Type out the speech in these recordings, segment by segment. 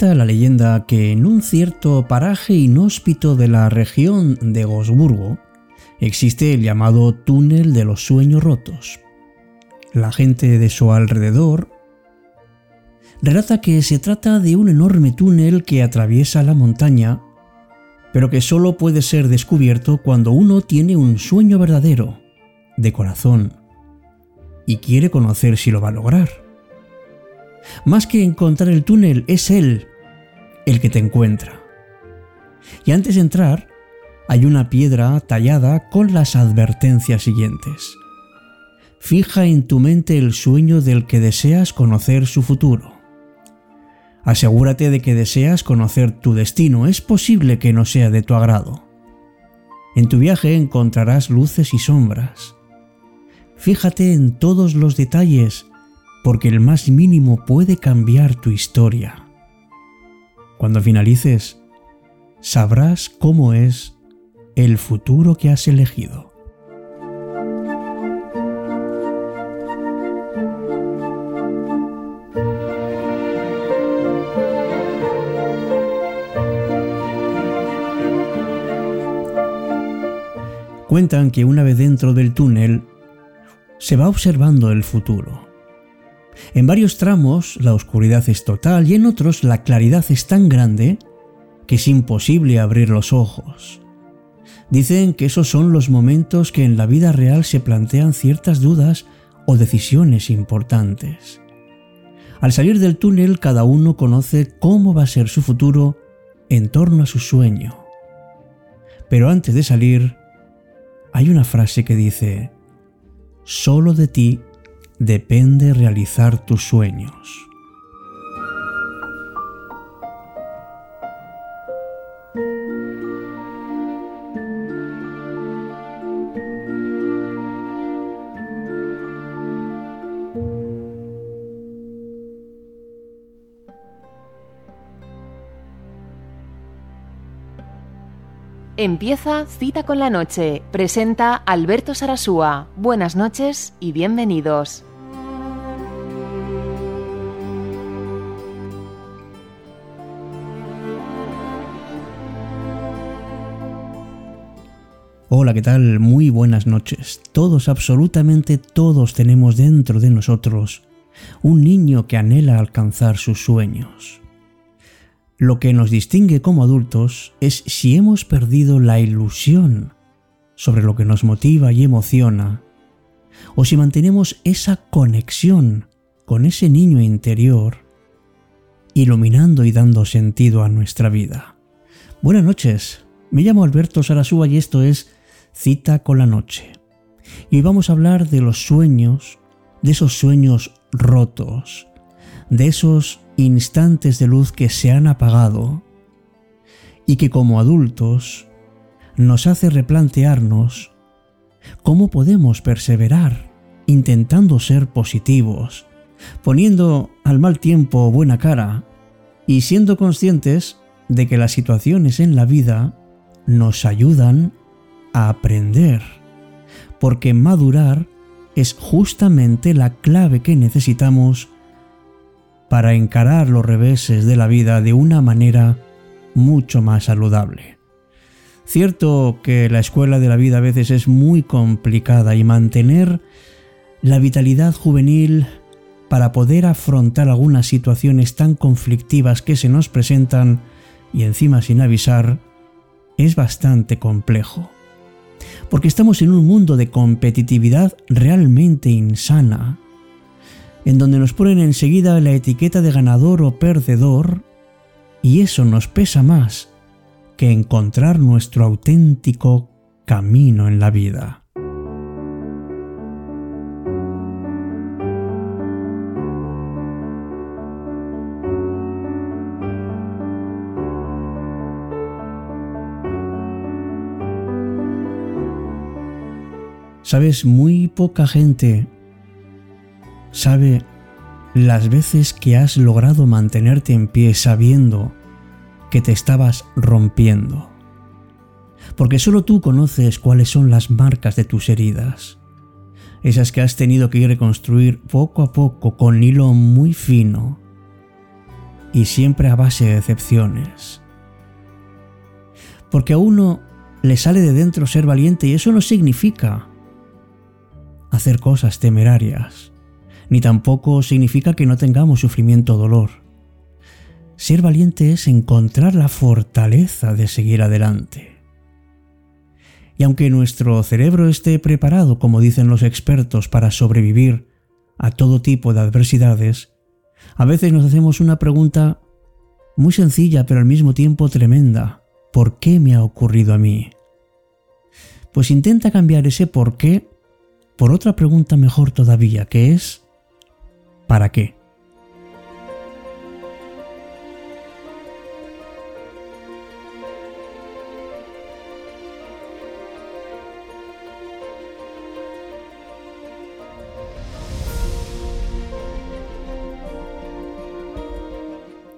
Cuenta la leyenda que en un cierto paraje inhóspito de la región de Gosburgo existe el llamado túnel de los sueños rotos. La gente de su alrededor relata que se trata de un enorme túnel que atraviesa la montaña, pero que solo puede ser descubierto cuando uno tiene un sueño verdadero, de corazón, y quiere conocer si lo va a lograr. Más que encontrar el túnel, es Él el que te encuentra. Y antes de entrar, hay una piedra tallada con las advertencias siguientes. Fija en tu mente el sueño del que deseas conocer su futuro. Asegúrate de que deseas conocer tu destino. Es posible que no sea de tu agrado. En tu viaje encontrarás luces y sombras. Fíjate en todos los detalles porque el más mínimo puede cambiar tu historia. Cuando finalices, sabrás cómo es el futuro que has elegido. Cuentan que una vez dentro del túnel se va observando el futuro. En varios tramos la oscuridad es total y en otros la claridad es tan grande que es imposible abrir los ojos. Dicen que esos son los momentos que en la vida real se plantean ciertas dudas o decisiones importantes. Al salir del túnel cada uno conoce cómo va a ser su futuro en torno a su sueño. Pero antes de salir, hay una frase que dice, solo de ti depende realizar tus sueños. Empieza Cita con la Noche. Presenta Alberto Sarasúa. Buenas noches y bienvenidos. Hola, ¿qué tal? Muy buenas noches. Todos, absolutamente todos tenemos dentro de nosotros un niño que anhela alcanzar sus sueños. Lo que nos distingue como adultos es si hemos perdido la ilusión sobre lo que nos motiva y emociona, o si mantenemos esa conexión con ese niño interior, iluminando y dando sentido a nuestra vida. Buenas noches, me llamo Alberto Sarasúa y esto es Cita con la Noche. Y hoy vamos a hablar de los sueños, de esos sueños rotos, de esos instantes de luz que se han apagado y que como adultos nos hace replantearnos cómo podemos perseverar intentando ser positivos, poniendo al mal tiempo buena cara y siendo conscientes de que las situaciones en la vida nos ayudan a aprender, porque madurar es justamente la clave que necesitamos para encarar los reveses de la vida de una manera mucho más saludable. Cierto que la escuela de la vida a veces es muy complicada y mantener la vitalidad juvenil para poder afrontar algunas situaciones tan conflictivas que se nos presentan y encima sin avisar es bastante complejo. Porque estamos en un mundo de competitividad realmente insana, en donde nos ponen enseguida la etiqueta de ganador o perdedor, y eso nos pesa más que encontrar nuestro auténtico camino en la vida. Sabes, muy poca gente sabe las veces que has logrado mantenerte en pie sabiendo que te estabas rompiendo. Porque solo tú conoces cuáles son las marcas de tus heridas, esas que has tenido que reconstruir poco a poco con hilo muy fino, y siempre a base de decepciones. Porque a uno le sale de dentro ser valiente y eso no significa hacer cosas temerarias, ni tampoco significa que no tengamos sufrimiento o dolor. Ser valiente es encontrar la fortaleza de seguir adelante. Y aunque nuestro cerebro esté preparado, como dicen los expertos, para sobrevivir a todo tipo de adversidades, a veces nos hacemos una pregunta muy sencilla pero al mismo tiempo tremenda. ¿Por qué me ha ocurrido a mí? Pues intenta cambiar ese por qué por otra pregunta mejor todavía, que es ¿para qué?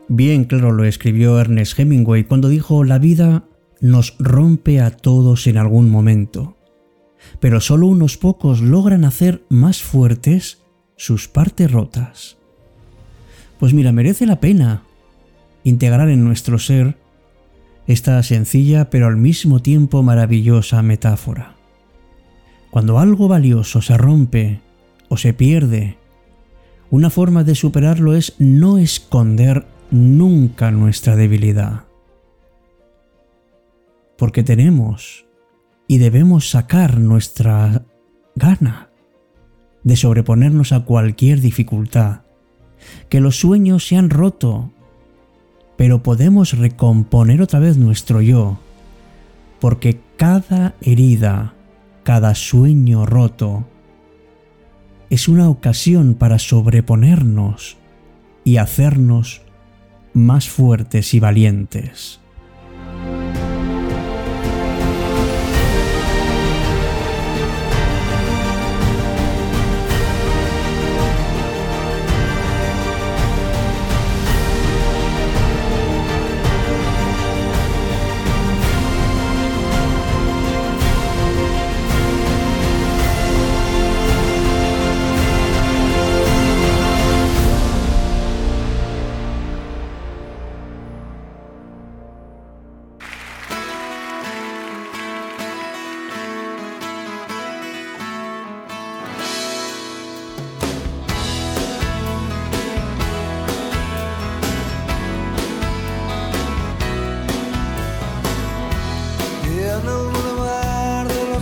Bien claro lo escribió Ernest Hemingway cuando dijo la vida nos rompe a todos en algún momento, pero solo unos pocos logran hacer más fuertes sus partes rotas. Pues mira, merece la pena integrar en nuestro ser esta sencilla pero al mismo tiempo maravillosa metáfora. Cuando algo valioso se rompe o se pierde, una forma de superarlo es no esconder nunca nuestra debilidad. Porque tenemos y debemos sacar nuestra gana de sobreponernos a cualquier dificultad. Que los sueños se han roto, pero podemos recomponer otra vez nuestro yo, porque cada herida, cada sueño roto, es una ocasión para sobreponernos y hacernos más fuertes y valientes.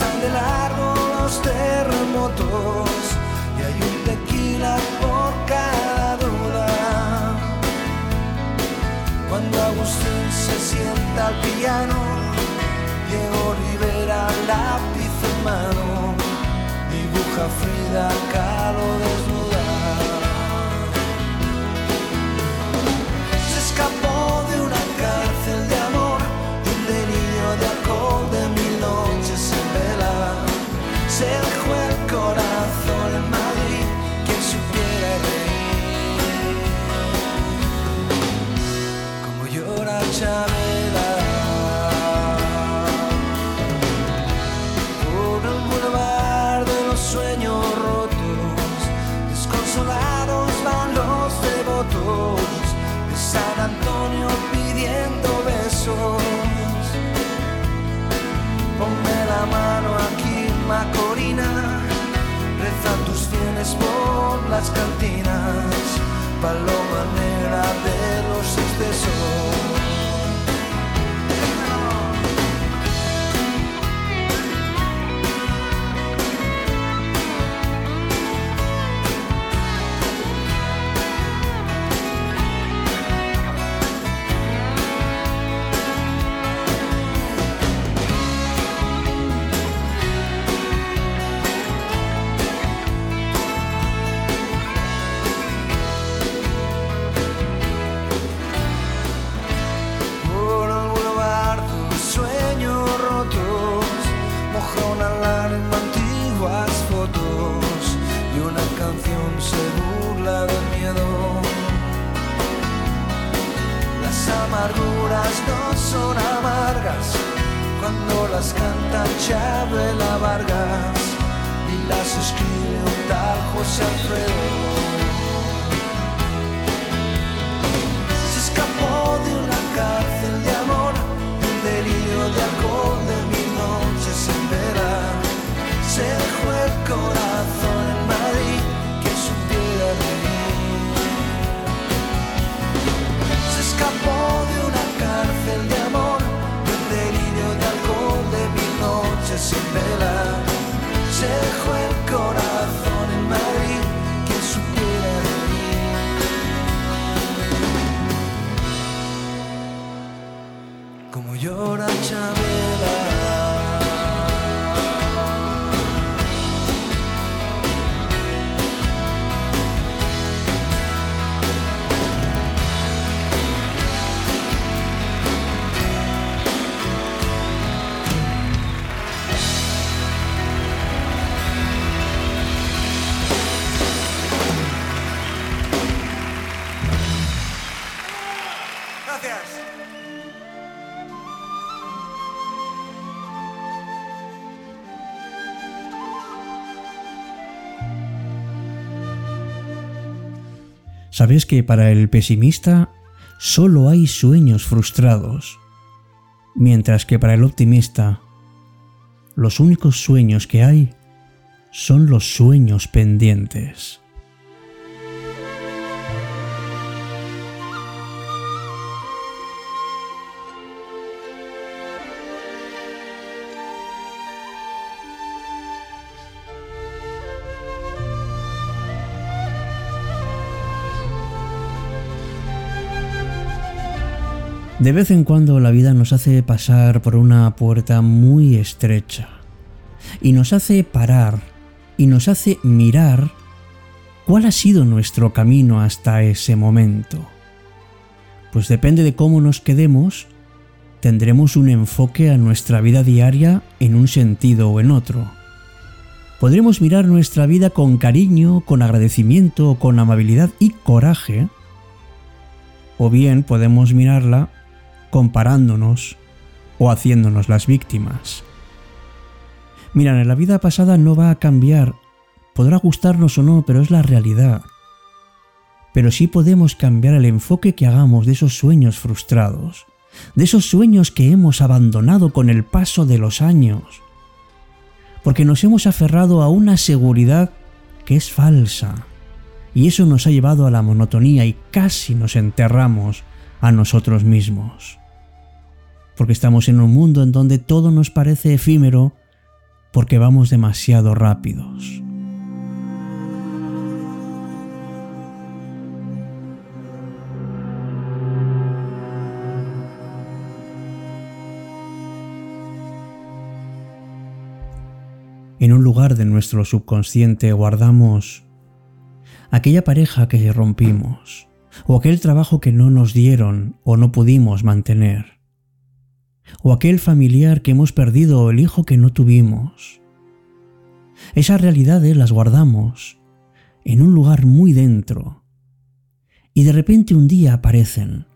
pasan de largo los terremotos y hay un tequila por cada duda. Cuando Agustín se sienta al piano, Diego Rivera la mano, dibuja Frida Kahlo desnuda. Las cantinas, paloma negra de los excesos. Escribe un tal José Alfredo. Se escapó de una cárcel de amor, un delirio de alcohol de mil noches en vela. Se dejó el corazón en Madrid, que supiera reír. Se escapó de una cárcel de amor, de un delirio de alcohol de mil noches sin vela. Corazón en Madrid, que supiera reír. Como llora Chabela. ¿Sabes que para el pesimista solo hay sueños frustrados? Mientras que para el optimista los únicos sueños que hay son los sueños pendientes. De vez en cuando la vida nos hace pasar por una puerta muy estrecha y nos hace parar y nos hace mirar cuál ha sido nuestro camino hasta ese momento. Pues depende de cómo nos quedemos, tendremos un enfoque a nuestra vida diaria en un sentido o en otro. Podremos mirar nuestra vida con cariño, con agradecimiento, con amabilidad y coraje, o bien podemos mirarla comparándonos o haciéndonos las víctimas. Miran, en la vida pasada no va a cambiar, podrá gustarnos o no, pero es la realidad. Pero sí podemos cambiar el enfoque que hagamos de esos sueños frustrados, de esos sueños que hemos abandonado con el paso de los años, porque nos hemos aferrado a una seguridad que es falsa, y eso nos ha llevado a la monotonía y casi nos enterramos a nosotros mismos. Porque estamos en un mundo en donde todo nos parece efímero porque vamos demasiado rápidos. En un lugar de nuestro subconsciente guardamos aquella pareja que rompimos, o aquel trabajo que no nos dieron o no pudimos mantener, o aquel familiar que hemos perdido o el hijo que no tuvimos. Esas realidades las guardamos en un lugar muy dentro y de repente un día aparecen.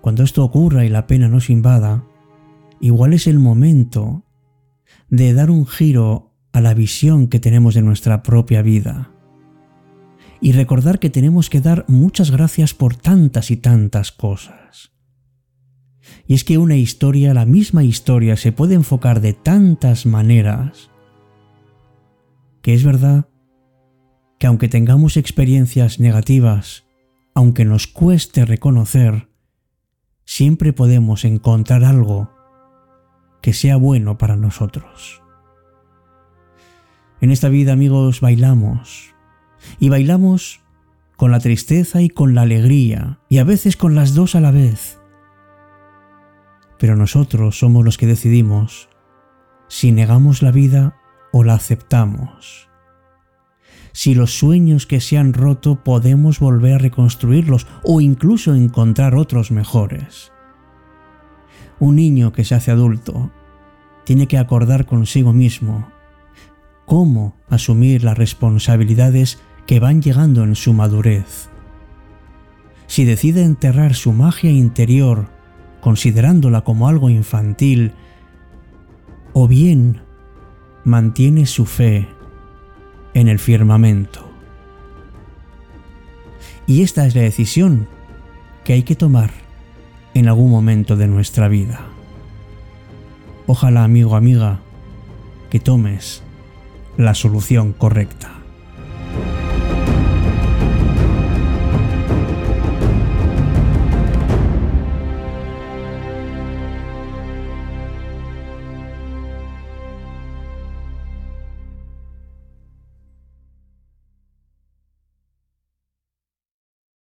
Cuando esto ocurra y la pena nos invada, igual es el momento de dar un giro a la visión que tenemos de nuestra propia vida y recordar que tenemos que dar muchas gracias por tantas y tantas cosas. Y es que una historia, la misma historia, se puede enfocar de tantas maneras que es verdad que aunque tengamos experiencias negativas, aunque nos cueste reconocer, siempre podemos encontrar algo que sea bueno para nosotros. En esta vida, amigos, bailamos, y bailamos con la tristeza y con la alegría, y a veces con las dos a la vez. Pero nosotros somos los que decidimos si negamos la vida o la aceptamos. Si los sueños que se han roto podemos volver a reconstruirlos o incluso encontrar otros mejores. Un niño que se hace adulto tiene que acordar consigo mismo cómo asumir las responsabilidades que van llegando en su madurez. Si decide enterrar su magia interior considerándola como algo infantil, o bien mantiene su fe en el firmamento. Y esta es la decisión que hay que tomar en algún momento de nuestra vida. Ojalá, amigo, amiga, que tomes la solución correcta.